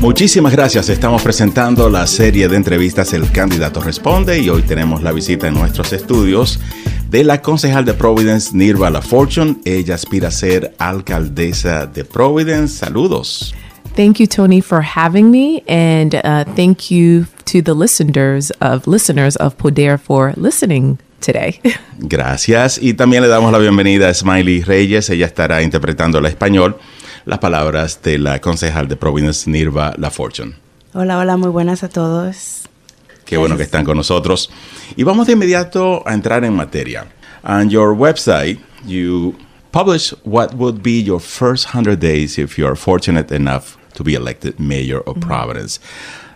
Muchísimas gracias. Estamos presentando la serie de entrevistas El Candidato Responde y hoy tenemos la visita en nuestros estudios de la concejal de Providence, Nirva La Fortune. Ella aspira a ser alcaldesa de Providence. Saludos. Thank you, Tony, for having me, and uh, thank you to the listeners of listeners of Poder for listening today. Gracias. Y también le damos la bienvenida a Smiley Reyes. Ella estará interpretando al español las palabras de la concejal de Providence, Nirva La Fortune. Hola, hola, muy buenas a todos. Qué bueno que están con nosotros. Y vamos de inmediato a entrar en materia. On your website, you publish what would be your first 100 days if you're fortunate enough to be elected mayor of Providence.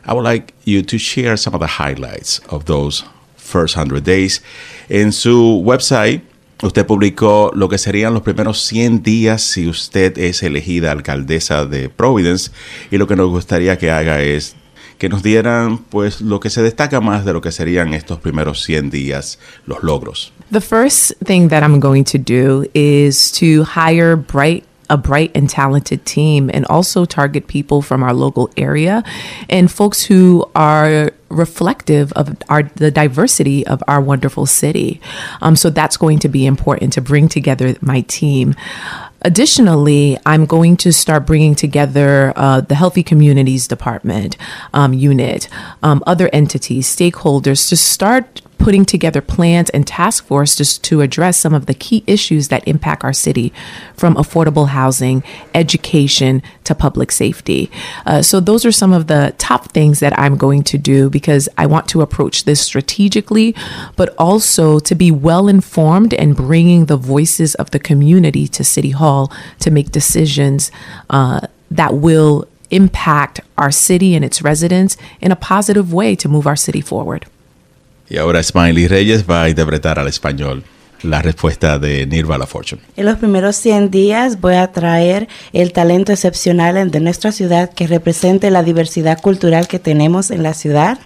I would like you to share some of the highlights of those first 100 days. En su website, usted publicó lo que serían los primeros 100 días si usted es elegida alcaldesa de Providence y lo que nos gustaría que haga es que nos dieran pues lo que se destaca más de lo que serían estos primeros 100 días, los logros. The first thing that I'm going to do is to hire bright a bright and talented team and also target people from our local area and folks who are reflective of our the diversity of our wonderful city. Um, so that's going to be important to bring together my team. Additionally, I'm going to start bringing together uh, the Healthy Communities Department um, unit, um, other entities, stakeholders to start putting together plans and task forces to address some of the key issues that impact our city, from affordable housing, education to public safety. Uh, so, those are some of the top things that I'm going to do because I want to approach this strategically, but also to be well informed and bringing the voices of the community to City Hall to make decisions uh, that will impact our city and its residents in a positive way to move our city forward. Y ahora Smiley Reyes va a interpretar al español la respuesta de Nirva La Fortune. En los primeros 100 días voy a traer el talento excepcional de nuestra ciudad que represente la diversidad cultural que tenemos en la ciudad.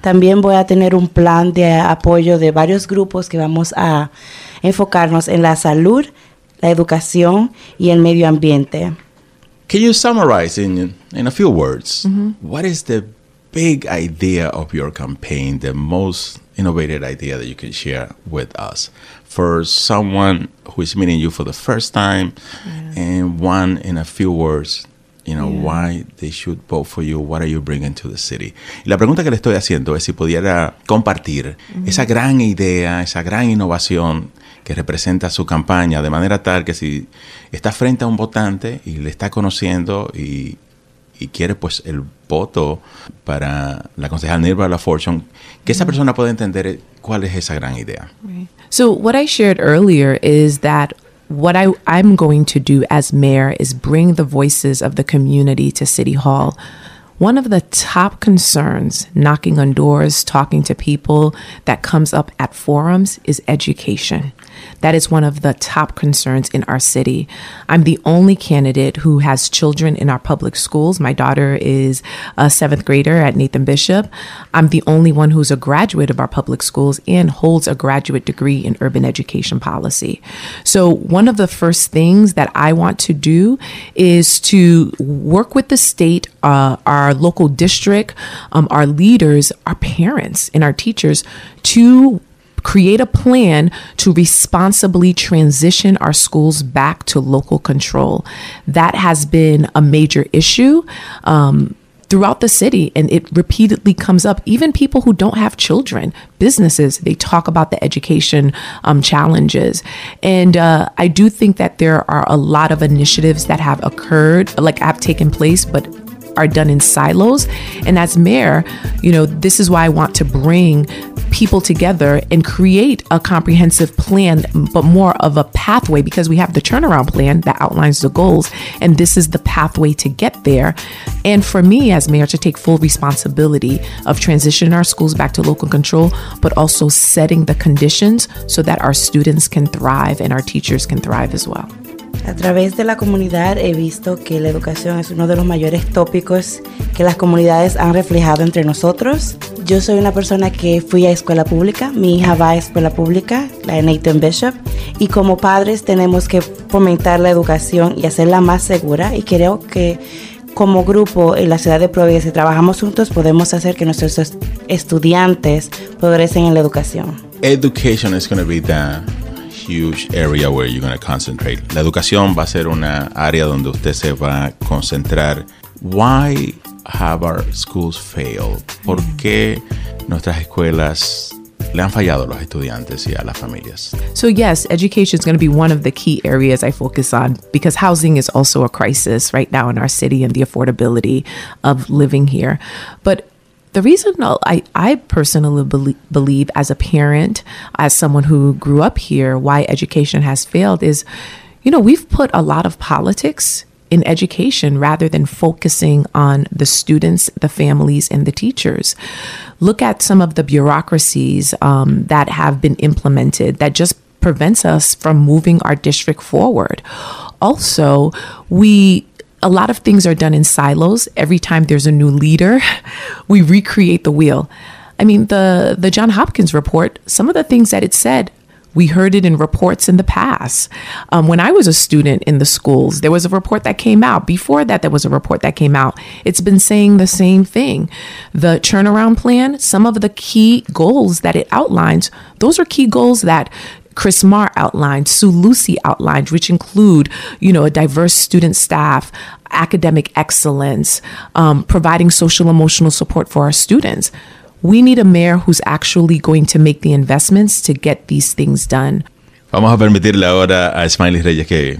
También voy a tener un plan de apoyo de varios grupos que vamos a enfocarnos en la salud, la educación y el medio ambiente. Can you summarize in, in a few words what is the big idea of your campaign, the most innovative idea that you can share with us. For someone who is meeting you for the first time and one in a few words you know why they should vote for you what are you bringing to the city y la pregunta que le estoy haciendo es si pudiera compartir esa gran idea esa gran innovación que representa su campaña de manera tal que si está frente a un votante y le está conociendo y y quiere pues el voto para la concejal Nirva La Fortune, que esa persona pueda entender cuál es esa gran idea. So, what I shared earlier is that what I, I'm going to do as mayor is bring the voices of the community to City Hall. One of the top concerns knocking on doors, talking to people that comes up at forums is education. That is one of the top concerns in our city. I'm the only candidate who has children in our public schools. My daughter is a seventh grader at Nathan Bishop. I'm the only one who's a graduate of our public schools and holds a graduate degree in urban education policy. So, one of the first things that I want to do is to work with the state, uh, our local district, um, our leaders, our parents, and our teachers to create a plan to responsibly transition our schools back to local control. That has been a major issue. Um, throughout the city and it repeatedly comes up even people who don't have children businesses they talk about the education um, challenges and uh, i do think that there are a lot of initiatives that have occurred like have taken place but are done in silos. And as mayor, you know, this is why I want to bring people together and create a comprehensive plan, but more of a pathway because we have the turnaround plan that outlines the goals. And this is the pathway to get there. And for me as mayor to take full responsibility of transitioning our schools back to local control, but also setting the conditions so that our students can thrive and our teachers can thrive as well. A través de la comunidad he visto que la educación es uno de los mayores tópicos que las comunidades han reflejado entre nosotros. Yo soy una persona que fui a escuela pública, mi hija va a escuela pública, la de Nathan Bishop, y como padres tenemos que fomentar la educación y hacerla más segura y creo que como grupo en la ciudad de Providence, si trabajamos juntos, podemos hacer que nuestros est- estudiantes progresen en la educación. Education is going to be the huge area where you're going to concentrate. La educación va a ser una área donde usted se va a concentrar. Why have our schools failed? ¿Por qué nuestras escuelas le han fallado a los estudiantes y a las familias? So, yes, education is going to be one of the key areas I focus on because housing is also a crisis right now in our city and the affordability of living here. But the reason I, I personally belie- believe, as a parent, as someone who grew up here, why education has failed is, you know, we've put a lot of politics in education rather than focusing on the students, the families, and the teachers. Look at some of the bureaucracies um, that have been implemented that just prevents us from moving our district forward. Also, we a lot of things are done in silos. Every time there's a new leader, we recreate the wheel. I mean, the the John Hopkins report, some of the things that it said, we heard it in reports in the past. Um, when I was a student in the schools, there was a report that came out. Before that, there was a report that came out. It's been saying the same thing. The turnaround plan, some of the key goals that it outlines, those are key goals that Chris Maher outlined, Sue Lusi outlined, which include, you know, a diverse student staff, academic excellence, um, providing social emotional support for our students. We need a mayor who's actually going to make the investments to get these things done. Vamos a permitirle ahora a Smiley Reyes que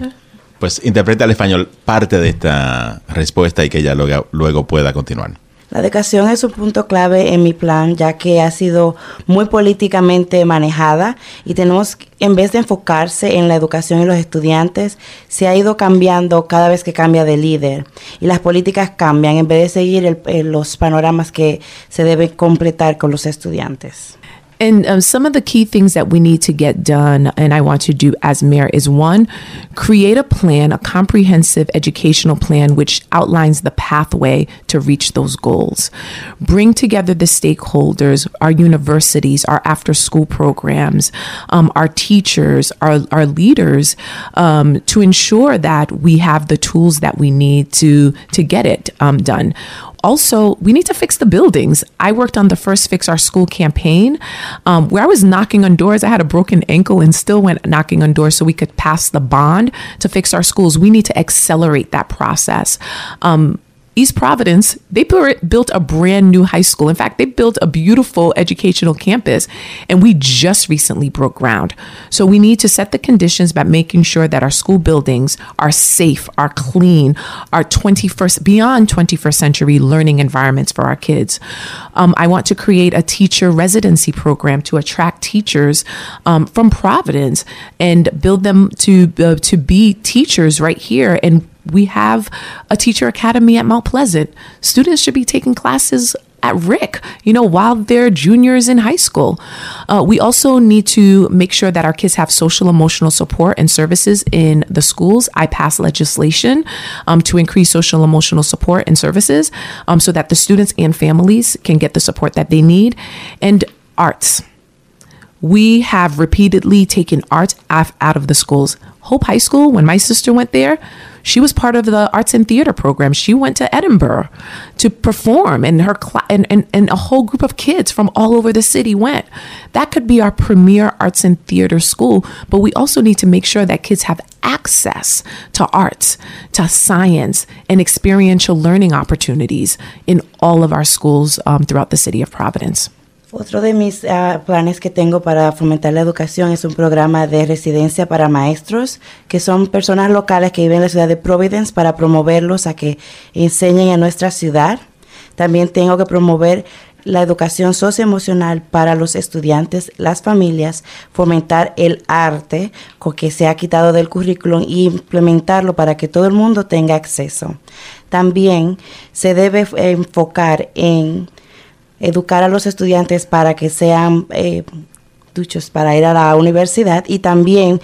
pues interprete al español parte de esta respuesta y que ella luego, luego pueda continuar. La educación es un punto clave en mi plan, ya que ha sido muy políticamente manejada y tenemos, en vez de enfocarse en la educación y los estudiantes, se ha ido cambiando cada vez que cambia de líder y las políticas cambian en vez de seguir el- eh, los panoramas que se deben completar con los estudiantes. And um, some of the key things that we need to get done, and I want to do as mayor, is one, create a plan, a comprehensive educational plan which outlines the pathway to reach those goals. Bring together the stakeholders, our universities, our after school programs, um, our teachers, our, our leaders, um, to ensure that we have the tools that we need to, to get it um, done also we need to fix the buildings. I worked on the first fix our school campaign um, where i was knocking on doors. I had a broken ankle and still went knocking on doors so we could pass the bond to fix our schools. We need to accelerate that process. Um, East Providence, they built a brand new high school. In fact, they built a beautiful educational campus, and we just recently broke ground. So we need to set the conditions by making sure that our school buildings are safe, are clean, are 21st, beyond 21st century learning environments for our kids. Um, I want to create a teacher residency program to attract teachers um, from Providence and build them to uh, to be teachers right here and we have a teacher academy at Mount Pleasant. Students should be taking classes at RIC, you know, while they're juniors in high school. Uh, we also need to make sure that our kids have social emotional support and services in the schools. I passed legislation um, to increase social emotional support and services um, so that the students and families can get the support that they need. And arts. We have repeatedly taken art out of the schools. Hope High School, when my sister went there, she was part of the arts and theater program. She went to Edinburgh to perform, and her cl- and, and, and a whole group of kids from all over the city went. That could be our premier arts and theater school, but we also need to make sure that kids have access to arts, to science, and experiential learning opportunities in all of our schools um, throughout the city of Providence. Otro de mis ah, planes que tengo para fomentar la educación es un programa de residencia para maestros, que son personas locales que viven en la ciudad de Providence para promoverlos a que enseñen en nuestra ciudad. También tengo que promover la educación socioemocional para los estudiantes, las familias, fomentar el arte que se ha quitado del currículum y implementarlo para que todo el mundo tenga acceso. También se debe enfocar en educar a los estudiantes para que sean eh, duchos para ir a la universidad y también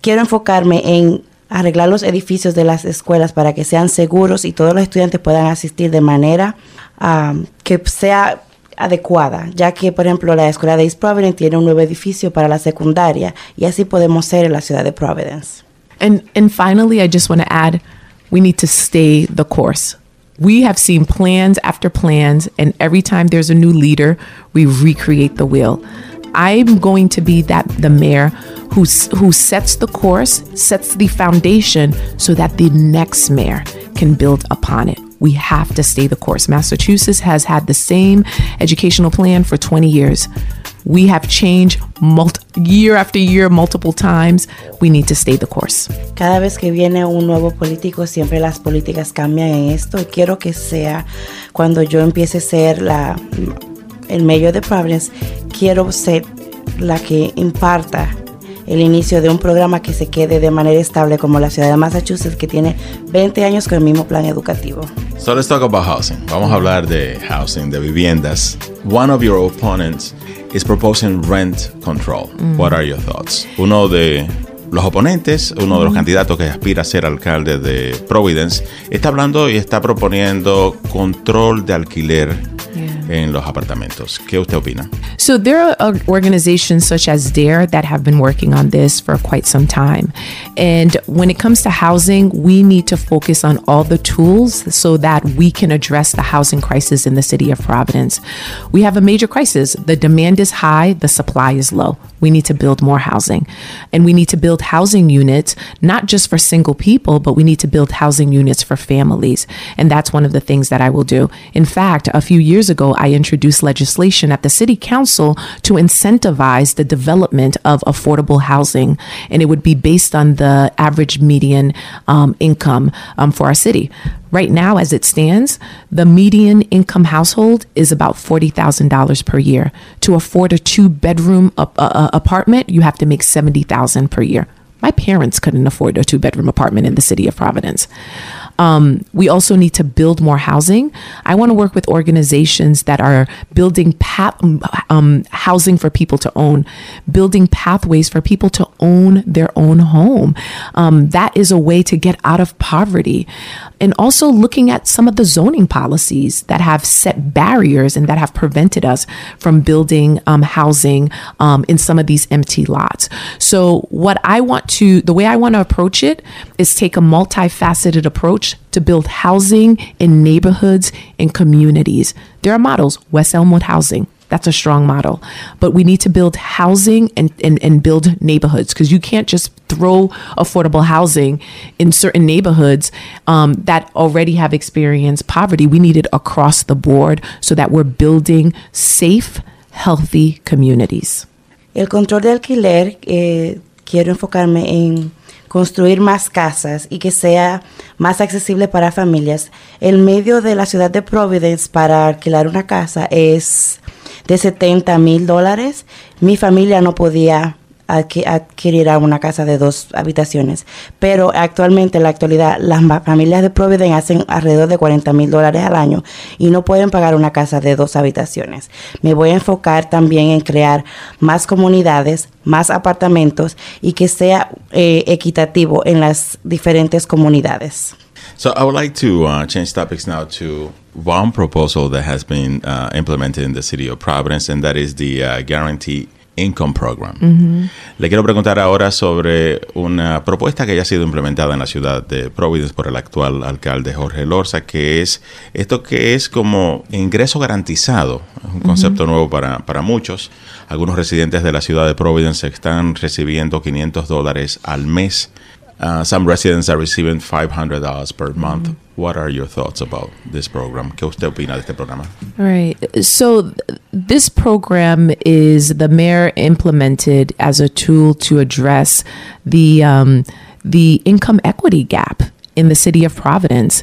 quiero enfocarme en arreglar los edificios de las escuelas para que sean seguros y todos los estudiantes puedan asistir de manera um, que sea adecuada, ya que por ejemplo la escuela de East Providence tiene un nuevo edificio para la secundaria y así podemos ser en la ciudad de Providence. And and finally, I just want to add, we need to stay the course. We have seen plans after plans, and every time there's a new leader, we recreate the wheel. I'm going to be that the mayor who who sets the course, sets the foundation, so that the next mayor can build upon it. We have to stay the course. Massachusetts has had the same educational plan for 20 years. We have changed multi- year after year, multiple times. We need to stay the course. Cada vez que viene un nuevo político, siempre las políticas cambian en esto. Y quiero que sea cuando yo empiece a ser la, el medio de Providence, quiero ser la que imparta el inicio de un programa que se quede de manera estable como la ciudad de Massachusetts que tiene 20 años con el mismo plan educativo. So let's talk about housing. Vamos a hablar de housing, de viviendas. One of your opponents is proposing rent control. Mm. What are your thoughts? Uno de los oponentes, uno de los candidatos que aspira a ser alcalde de Providence, está hablando y está proponiendo control de alquiler en los apartamentos. ¿Qué usted opina? So there are uh, organizations such as DARE that have been working on this for quite some time. And when it comes to housing, we need to focus on all the tools so that we can address the housing crisis in the city of Providence. We have a major crisis. The demand is high, the supply is low. We need to build more housing. And we need to build housing units, not just for single people, but we need to build housing units for families. And that's one of the things that I will do. In fact, a few years ago, I introduced legislation at the city council to incentivize the development of affordable housing. And it would be based on the average median um, income um, for our city. Right now, as it stands, the median income household is about $40,000 per year. To afford a two bedroom uh, uh, apartment, you have to make 70000 per year. My parents couldn't afford a two bedroom apartment in the city of Providence. Um, we also need to build more housing. I want to work with organizations that are building path, um, housing for people to own, building pathways for people to own their own home. Um, that is a way to get out of poverty. And also looking at some of the zoning policies that have set barriers and that have prevented us from building um, housing um, in some of these empty lots. So, what I want to, the way I want to approach it is take a multifaceted approach to build housing in neighborhoods and communities. There are models, West Elmwood Housing. That's a strong model. But we need to build housing and, and, and build neighborhoods because you can't just throw affordable housing in certain neighborhoods um, that already have experienced poverty. We need it across the board so that we're building safe, healthy communities. El control de alquiler, eh, quiero enfocarme en construir más casas y que sea más accesible para familias. El medio de la ciudad de Providence para alquilar una casa es de 70 mil dólares. Mi familia no podía adquirirá una casa de dos habitaciones. Pero actualmente, en la actualidad, las familias de Providence hacen alrededor de 40 mil dólares al año y no pueden pagar una casa de dos habitaciones. Me voy a enfocar también en crear más comunidades, más apartamentos y que sea eh, equitativo en las diferentes comunidades. So I would like to uh, change topics now to one proposal that has been uh, implemented in the city of Providence, and that is the uh, guarantee Income Program. Le quiero preguntar ahora sobre una propuesta que ya ha sido implementada en la ciudad de Providence por el actual alcalde Jorge Lorza, que es esto que es como ingreso garantizado, es un concepto nuevo para, para muchos. Algunos residentes de la ciudad de Providence están recibiendo 500 dólares al mes Uh, some residents are receiving $500 per month. Mm-hmm. What are your thoughts about this program? ¿Qué usted opina de este programa? Right. So, th- this program is the mayor implemented as a tool to address the um, the income equity gap in the city of Providence.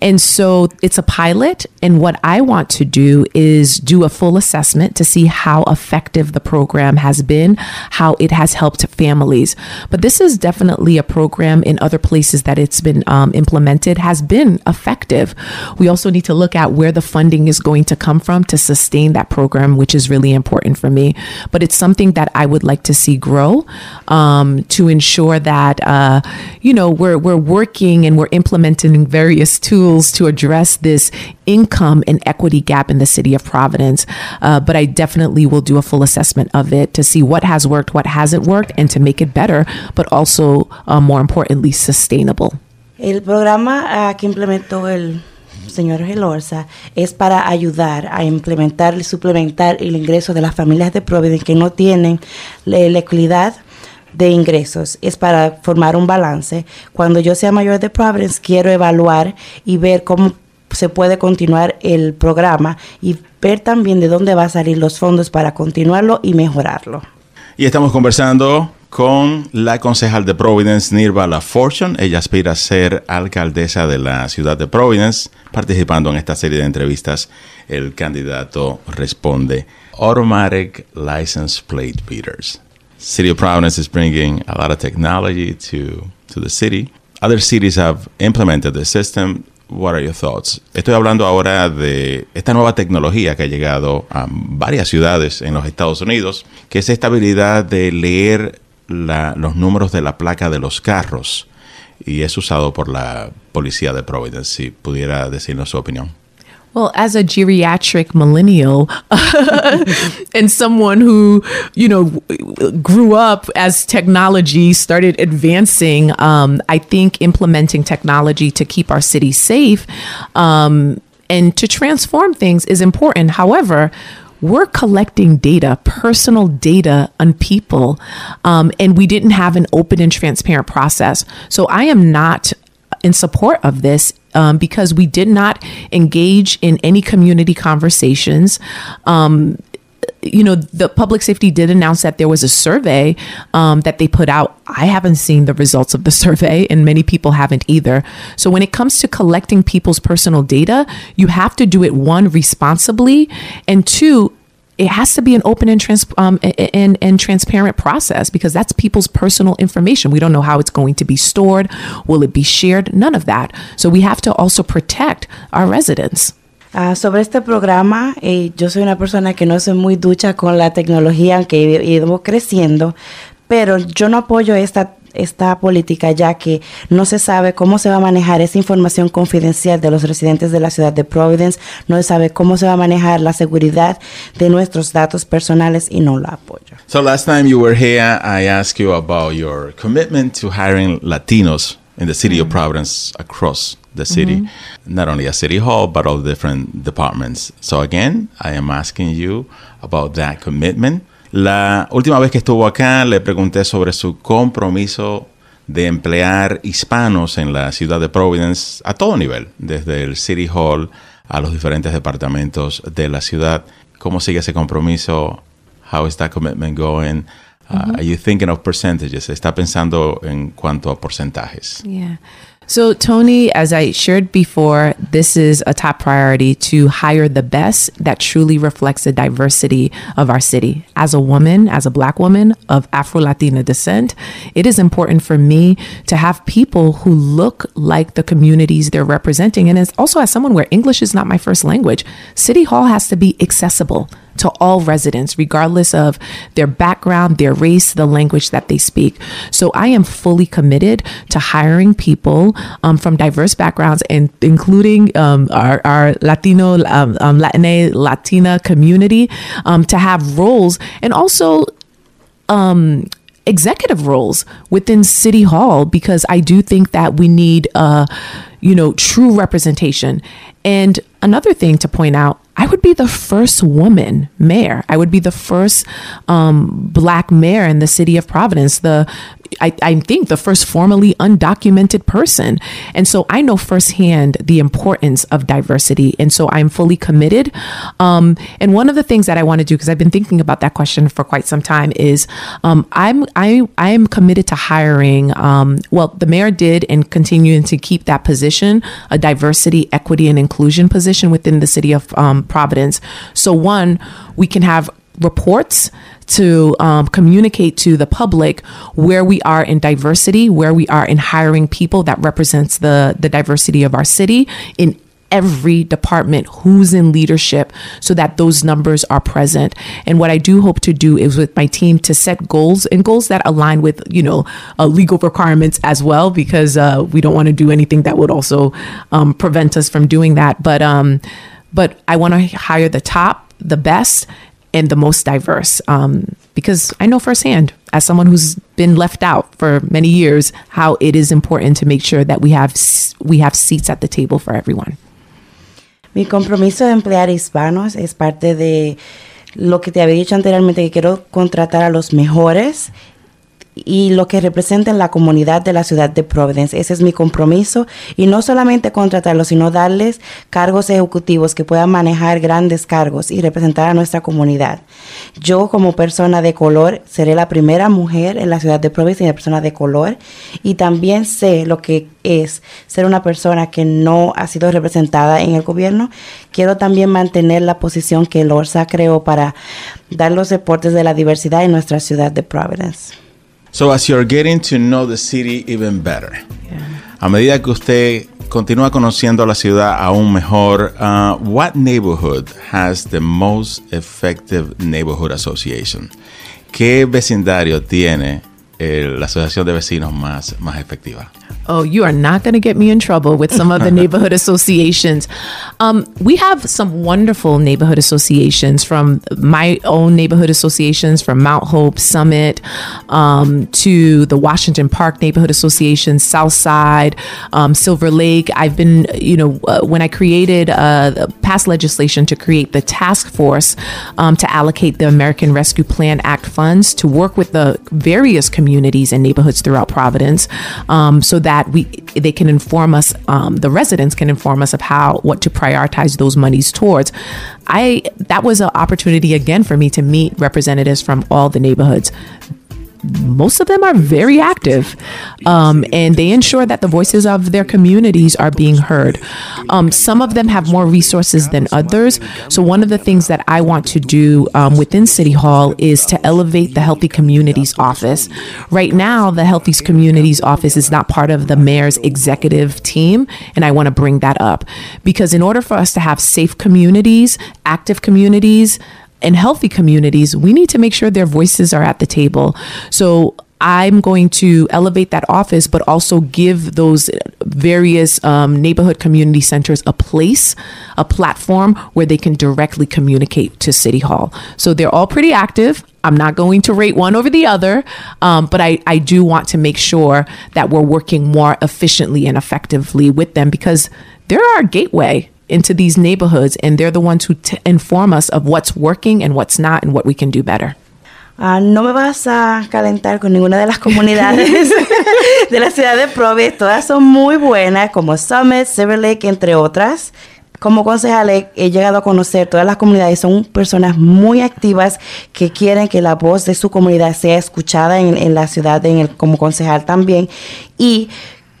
And so it's a pilot. And what I want to do is do a full assessment to see how effective the program has been, how it has helped families. But this is definitely a program in other places that it's been um, implemented has been effective. We also need to look at where the funding is going to come from to sustain that program, which is really important for me. But it's something that I would like to see grow um, to ensure that, uh, you know, we're, we're working and we're implementing various tools to address this income and equity gap in the city of Providence. Uh, but I definitely will do a full assessment of it to see what has worked, what hasn't worked, and to make it better, but also, uh, more importantly, sustainable. El programa uh, que implementó el señor Gelorza, es para ayudar a implementar y suplementar el ingreso de las familias de Providence que no tienen la, la equidad de ingresos. Es para formar un balance. Cuando yo sea mayor de Providence, quiero evaluar y ver cómo se puede continuar el programa y ver también de dónde va a salir los fondos para continuarlo y mejorarlo. Y estamos conversando con la concejal de Providence, Nirva La Fortune. Ella aspira a ser alcaldesa de la ciudad de Providence. Participando en esta serie de entrevistas, el candidato responde Automatic License Plate Readers. City of Providence is bringing a lot of technology to, to the city. Other cities have implemented the system. What are your thoughts? Estoy hablando ahora de esta nueva tecnología que ha llegado a varias ciudades en los Estados Unidos, que es esta habilidad de leer la, los números de la placa de los carros y es usado por la policía de Providence. Si pudiera decirnos su opinión. Well, as a geriatric millennial and someone who, you know, grew up as technology started advancing, um, I think implementing technology to keep our city safe um, and to transform things is important. However, we're collecting data, personal data on people, um, and we didn't have an open and transparent process. So I am not in support of this um, because we did not engage in any community conversations. Um, you know, the public safety did announce that there was a survey um, that they put out. I haven't seen the results of the survey, and many people haven't either. So, when it comes to collecting people's personal data, you have to do it one responsibly, and two, it has to be an open and, trans- um, and, and transparent process because that's people's personal information. We don't know how it's going to be stored. Will it be shared? None of that. So we have to also protect our residents. Uh, sobre este programa, eh, yo soy una persona que no soy muy ducha con la tecnología, aunque ido creciendo, pero yo no apoyo esta esta política ya que no se sabe cómo se va a manejar esa información confidencial de los residentes de la ciudad de Providence, no se sabe cómo se va a manejar la seguridad de nuestros datos personales y no la apoyo. So last time you were here, I asked you about your commitment to hiring Latinos in the city of Providence across the city, not only at City Hall, but all the different departments. So again, I am asking you about that commitment. La última vez que estuvo acá le pregunté sobre su compromiso de emplear hispanos en la ciudad de Providence a todo nivel, desde el City Hall a los diferentes departamentos de la ciudad. ¿Cómo sigue ese compromiso? How is that commitment going? Uh, Are you thinking of percentages? ¿Está pensando en cuanto a porcentajes? Yeah. So, Tony, as I shared before, this is a top priority to hire the best that truly reflects the diversity of our city. As a woman, as a Black woman of Afro Latina descent, it is important for me to have people who look like the communities they're representing. And it's also as someone where English is not my first language, City Hall has to be accessible to all residents, regardless of their background, their race, the language that they speak. So I am fully committed to hiring people um, from diverse backgrounds and including um, our, our, Latino, um, um Latina, Latina community um, to have roles and also um, executive roles within City Hall because I do think that we need, uh, you know, true representation. And another thing to point out I would be the first woman mayor. I would be the first um, black mayor in the city of Providence. The I, I, think the first formally undocumented person. And so I know firsthand the importance of diversity. And so I'm fully committed. Um, and one of the things that I want to do, because I've been thinking about that question for quite some time, is um, I'm I I am committed to hiring. Um, well, the mayor did and continuing to keep that position, a diversity, equity, and inclusion position within the city of um, Providence. So one, we can have reports to um, communicate to the public where we are in diversity, where we are in hiring people that represents the the diversity of our city in every department who's in leadership so that those numbers are present and what i do hope to do is with my team to set goals and goals that align with you know uh, legal requirements as well because uh, we don't want to do anything that would also um, prevent us from doing that but um but i want to hire the top the best and the most diverse um, because I know firsthand, as someone who's been left out for many years, how it is important to make sure that we have we have seats at the table for everyone. Mi compromiso de emplear hispanos es parte de lo que te había dicho anteriormente, que quiero contratar a los mejores y lo que representen la comunidad de la ciudad de Providence. Ese es mi compromiso y no solamente contratarlos, sino darles cargos ejecutivos que puedan manejar grandes cargos y representar a nuestra comunidad. Yo como persona de color seré la primera mujer en la ciudad de Providence y una persona de color y también sé lo que es ser una persona que no ha sido representada en el gobierno. Quiero también mantener la posición que el ORSA creó para dar los deportes de la diversidad en nuestra ciudad de Providence. So as you're getting to know the city even better, a medida que usted continúa conociendo la ciudad aún mejor, uh, what neighborhood has the most effective neighborhood association? ¿Qué vecindario tiene eh, la asociación de vecinos más, más efectiva? Oh, you are not going to get me in trouble with some of the neighborhood associations. Um, we have some wonderful neighborhood associations from my own neighborhood associations from Mount Hope Summit um, to the Washington Park Neighborhood Association, Southside, um, Silver Lake. I've been, you know, uh, when I created uh, passed legislation to create the task force um, to allocate the American Rescue Plan Act funds to work with the various communities and neighborhoods throughout Providence um, so that that we they can inform us um, the residents can inform us of how what to prioritize those monies towards. I that was an opportunity again for me to meet representatives from all the neighborhoods most of them are very active um, and they ensure that the voices of their communities are being heard. Um, some of them have more resources than others. So, one of the things that I want to do um, within City Hall is to elevate the Healthy Communities Office. Right now, the Healthy Communities Office is not part of the mayor's executive team, and I want to bring that up because in order for us to have safe communities, active communities, and healthy communities, we need to make sure their voices are at the table. So I'm going to elevate that office, but also give those various um, neighborhood community centers a place, a platform where they can directly communicate to City Hall. So they're all pretty active. I'm not going to rate one over the other, um, but I, I do want to make sure that we're working more efficiently and effectively with them because they're our gateway into these neighborhoods and they're the ones who t- inform us of what's working and what's not and what we can do better. Uh, no me vas a calentar con ninguna de las comunidades de la ciudad de Providence. Todas son muy buenas, como Summit, Silver Lake, entre otras. Como concejal he llegado a conocer todas las comunidades. Son personas muy activas que quieren que la voz de su comunidad sea escuchada en, en la ciudad, en el, como concejal también. Y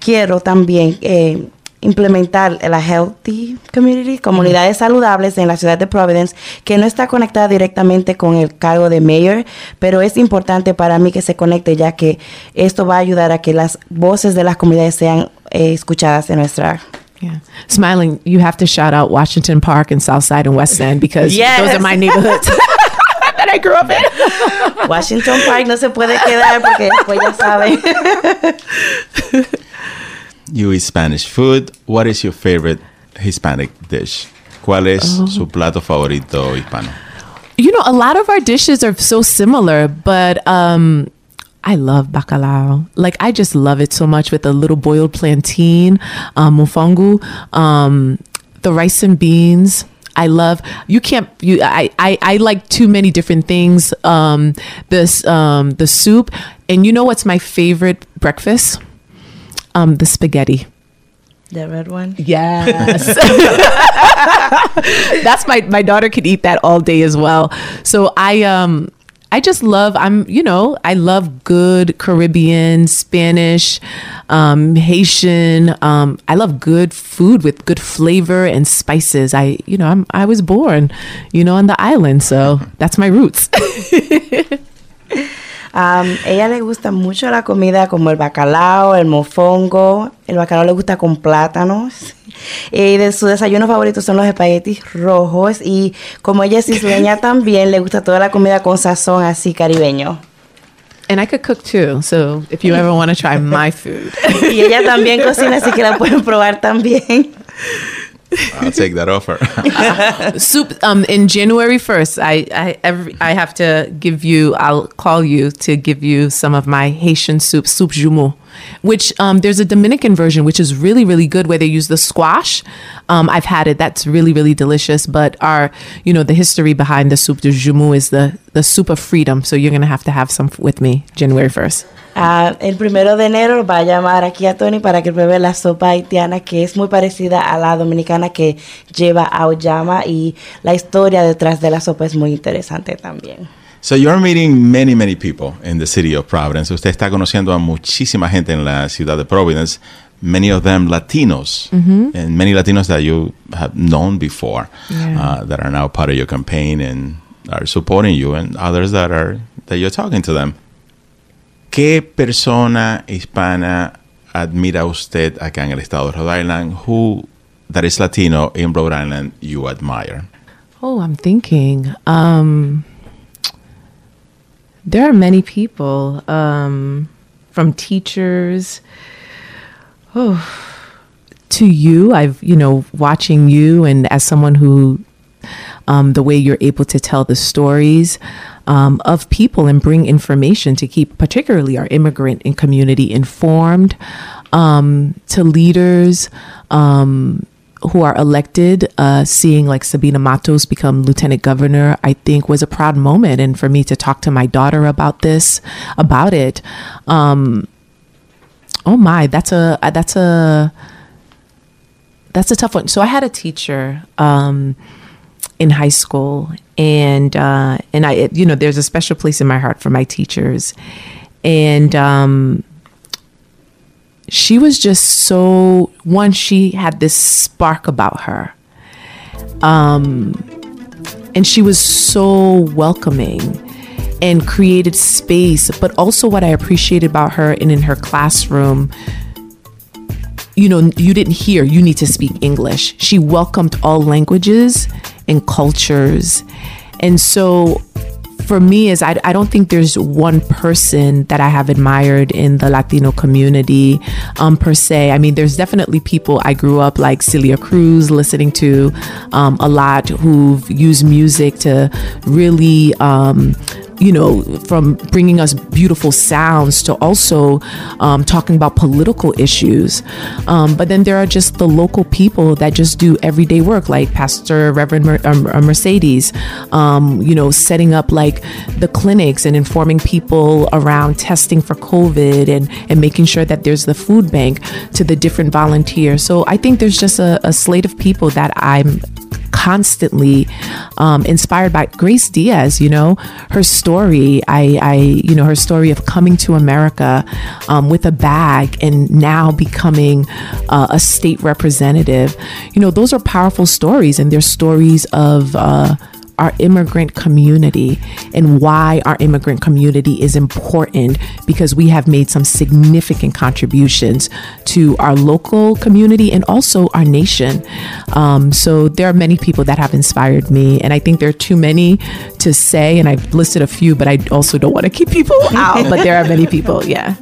quiero también... Eh, implementar la Healthy Community, comunidades saludables en la ciudad de Providence, que no está conectada directamente con el cargo de mayor, pero es importante para mí que se conecte ya que esto va a ayudar a que las voces de las comunidades sean eh, escuchadas en nuestra Yeah. Smiling, you have to shout out Washington Park and Southside and West End because yes. those are my neighborhoods that I grew up in. Washington Park no se puede quedar porque pues ya saben. You eat Spanish food. What is your favorite Hispanic dish? ¿Cuál es oh. su plato favorito hispano? You know, a lot of our dishes are so similar, but um, I love bacalao. Like I just love it so much with a little boiled plantain, um, mofongo, um, the rice and beans. I love you can't you I, I I like too many different things. Um this um the soup and you know what's my favorite breakfast? Um, the spaghetti. The red one? Yes. That's my my daughter could eat that all day as well. So I um I just love I'm you know I love good Caribbean, Spanish, um, Haitian. Um, I love good food with good flavor and spices. I you know I'm I was born you know on the island, so that's my roots. Um, ella le gusta mucho la comida como el bacalao, el mofongo. El bacalao le gusta con plátanos. Y de su desayuno favorito son los espaguetis rojos. Y como ella es isleña también, le gusta toda la comida con sazón así caribeño. And I could cook too, so if you ever want to try my food. y ella también cocina, así que la pueden probar también. I'll take that offer. soup um in January 1st I I every I have to give you I'll call you to give you some of my Haitian soup soup joumou which um there's a Dominican version which is really really good where they use the squash. Um I've had it. That's really really delicious. But our you know the history behind the soup de joumou is the the soup of freedom. So you're going to have to have some with me January 1st Ah, el primero de enero va a llamar aquí a Tony para que pruebe la sopa haitiana que es muy parecida a la dominicana que lleva auyama y la historia detrás de la sopa es muy interesante también. So you're meeting many, many people in the city of Providence. Usted está conociendo a muchísima gente en la ciudad de Providence. Many of them Latinos, and many Latinos that you have known before, Yeah. uh, that are now part of your campaign and are supporting you, and others that are that you're talking to them. ¿Qué persona hispana admira usted acá en el estado de Rhode Island? Who that is Latino in Rhode Island you admire? Oh, I'm thinking. Um, there are many people, um, from teachers. Oh, to you, I've you know watching you, and as someone who, um, the way you're able to tell the stories. Um, of people and bring information to keep, particularly our immigrant and community, informed. Um, to leaders, um, who are elected, uh, seeing like Sabina Matos become lieutenant governor, I think was a proud moment. And for me to talk to my daughter about this, about it, um, oh my, that's a that's a that's a tough one. So I had a teacher um, in high school, and uh, and I, you know, there's a special place in my heart for my teachers, and um, she was just so one she had this spark about her um and she was so welcoming and created space. But also what i appreciated about her and in her classroom you know you didn't hear you need to speak english. She welcomed all languages and cultures. And so for me is I, I don't think there's one person that I have admired in the Latino community um, per se. I mean, there's definitely people I grew up like Celia Cruz listening to um, a lot who've used music to really um, you know, from bringing us beautiful sounds to also um, talking about political issues. Um, but then there are just the local people that just do everyday work, like Pastor Reverend Mer- um, uh, Mercedes, um, you know, setting up like the clinics and informing people around testing for COVID and, and making sure that there's the food bank to the different volunteers. So I think there's just a, a slate of people that I'm constantly um, inspired by Grace Diaz. You know, her story. I, I, you know, her story of coming to America um, with a bag and now becoming uh, a state representative. You know, those are powerful stories, and they're stories of. Uh, our immigrant community and why our immigrant community is important because we have made some significant contributions to our local community and also our nation. Um, so there are many people that have inspired me, and I think there are too many to say, and I've listed a few, but I also don't want to keep people out. But there are many people, yeah.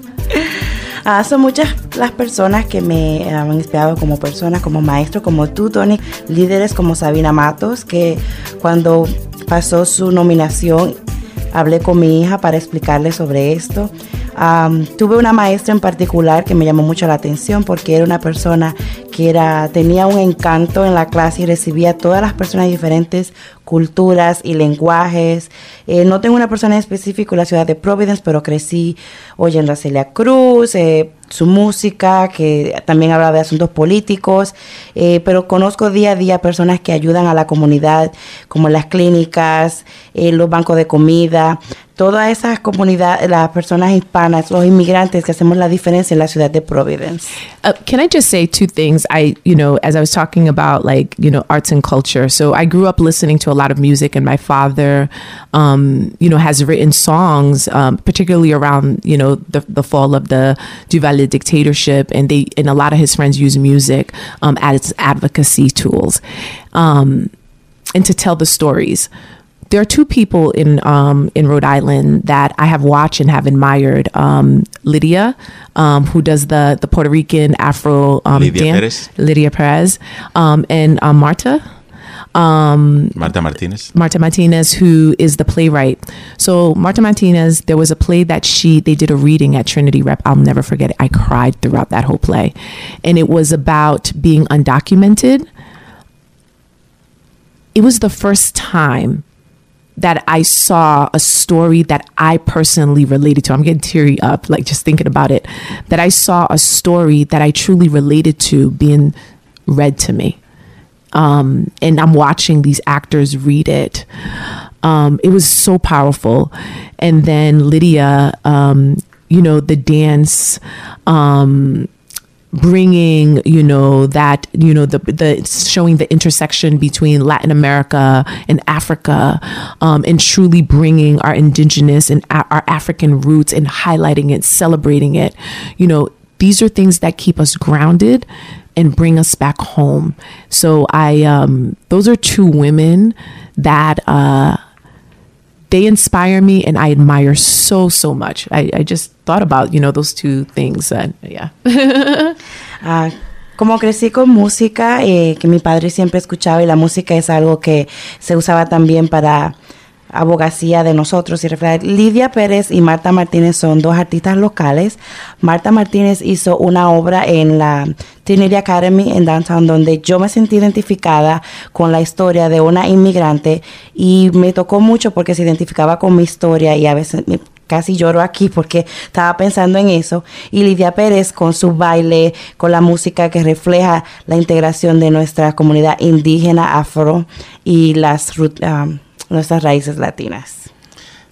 Ah, son muchas las personas que me han inspirado como persona, como maestro, como tú, Tony, líderes como Sabina Matos, que cuando pasó su nominación hablé con mi hija para explicarle sobre esto. Am, tuve una maestra en particular que me llamó mucho la atención porque era una persona que era, tenía un encanto en la clase y recibía a todas las personas de diferentes culturas y lenguajes. Eh, no tengo una persona en específico en la ciudad de Providence, pero crecí oyendo a Celia Cruz, eh, su música, que también hablaba de asuntos políticos, eh, pero conozco día a día personas que ayudan a la comunidad, como las clínicas, eh, los bancos de comida, todas esas comunidades, las personas hispanas, los inmigrantes que hacemos la diferencia en la ciudad de Providence. Uh, can I just say two things? I, you know, as I was talking about like, you know, arts and culture. So I grew up listening to a lot of music, and my father, um, you know, has written songs, um, particularly around, you know, the, the fall of the Dictatorship. And they, and a lot of his friends use music um, as advocacy tools um, and to tell the stories. there are two people in um, in Rhode Island that I have watched and have admired. Um, Lydia, um, who does the the Puerto Rican Afro um, Lydia dance, Perez. Lydia Perez, um, and uh, Marta. Um, Marta Martínez. Marta Martinez, who is the playwright. So Marta Martinez, there was a play that she they did a reading at Trinity Rep. I'll never forget it. I cried throughout that whole play, and it was about being undocumented. It was the first time that I saw a story that I personally related to. I'm getting teary up, like just thinking about it. That I saw a story that I truly related to being read to me um, and I'm watching these actors read it. Um, it was so powerful. And then Lydia, um, you know, the dance, um, bringing, you know, that, you know, the, the showing the intersection between Latin America and Africa, um, and truly bringing our indigenous and a- our African roots and highlighting it, celebrating it. You know, these are things that keep us grounded and bring us back home. So I, um, those are two women that, uh, they inspire me and I admire so, so much. I, I just thought about, you know, those two things. And yeah. Ah, como crecí con música, eh, que mi padre siempre escuchaba y la música es algo que se usaba también para abogacía de nosotros y reflejar. Lidia Pérez y Marta Martínez son dos artistas locales. Marta Martínez hizo una obra en la Trinity Academy en Downtown donde yo me sentí identificada con la historia de una inmigrante y me tocó mucho porque se identificaba con mi historia y a veces me- casi lloro aquí porque estaba pensando en eso. Y Lidia Pérez con su baile, con la música que refleja la integración de nuestra comunidad indígena, afro y las um, nuestras raíces latinas.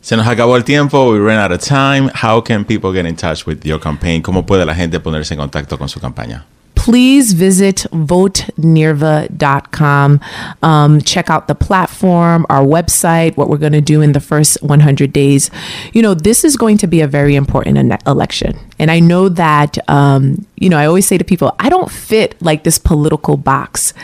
Se nos acabó el tiempo. We ran out of time. How can people get in touch with your campaign? ¿Cómo puede la gente ponerse en contacto con su campaña? please visit votenirva.com. Um, check out the platform, our website, what we're going to do in the first 100 days. You know, this is going to be a very important election. And I know that, um, you know, I always say to people, I don't fit like this political box.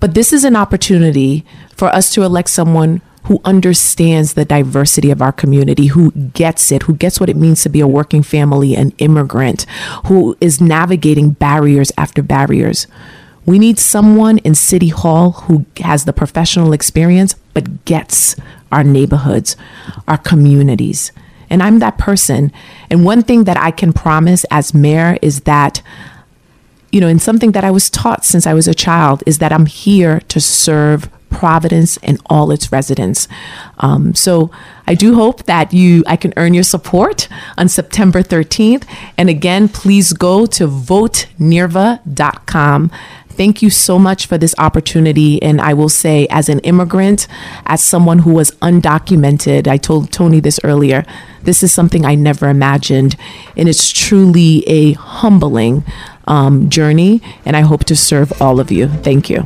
But this is an opportunity for us to elect someone who understands the diversity of our community, who gets it, who gets what it means to be a working family, an immigrant, who is navigating barriers after barriers. We need someone in City Hall who has the professional experience but gets our neighborhoods, our communities. And I'm that person. And one thing that I can promise as mayor is that you know, and something that I was taught since I was a child is that I'm here to serve Providence and all its residents. Um, so I do hope that you, I can earn your support on September 13th. And again, please go to votenirva.com. Thank you so much for this opportunity. And I will say, as an immigrant, as someone who was undocumented, I told Tony this earlier, this is something I never imagined. And it's truly a humbling um, journey. And I hope to serve all of you. Thank you.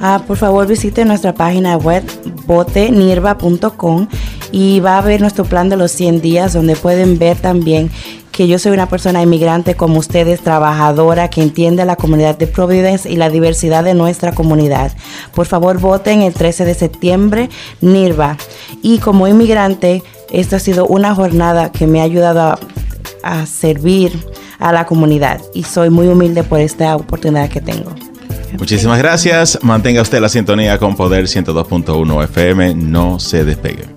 Ah, por favor visite nuestra página web botenirva.com y va a ver nuestro plan de los 100 días donde pueden ver también que yo soy una persona inmigrante como ustedes, trabajadora, que entiende la comunidad de Providence y la diversidad de nuestra comunidad. Por favor voten el 13 de septiembre, NIRVA. Y como inmigrante, esta ha sido una jornada que me ha ayudado a, a servir a la comunidad y soy muy humilde por esta oportunidad que tengo. Muchísimas gracias. Mantenga usted la sintonía con Poder 102.1 FM. No se despegue.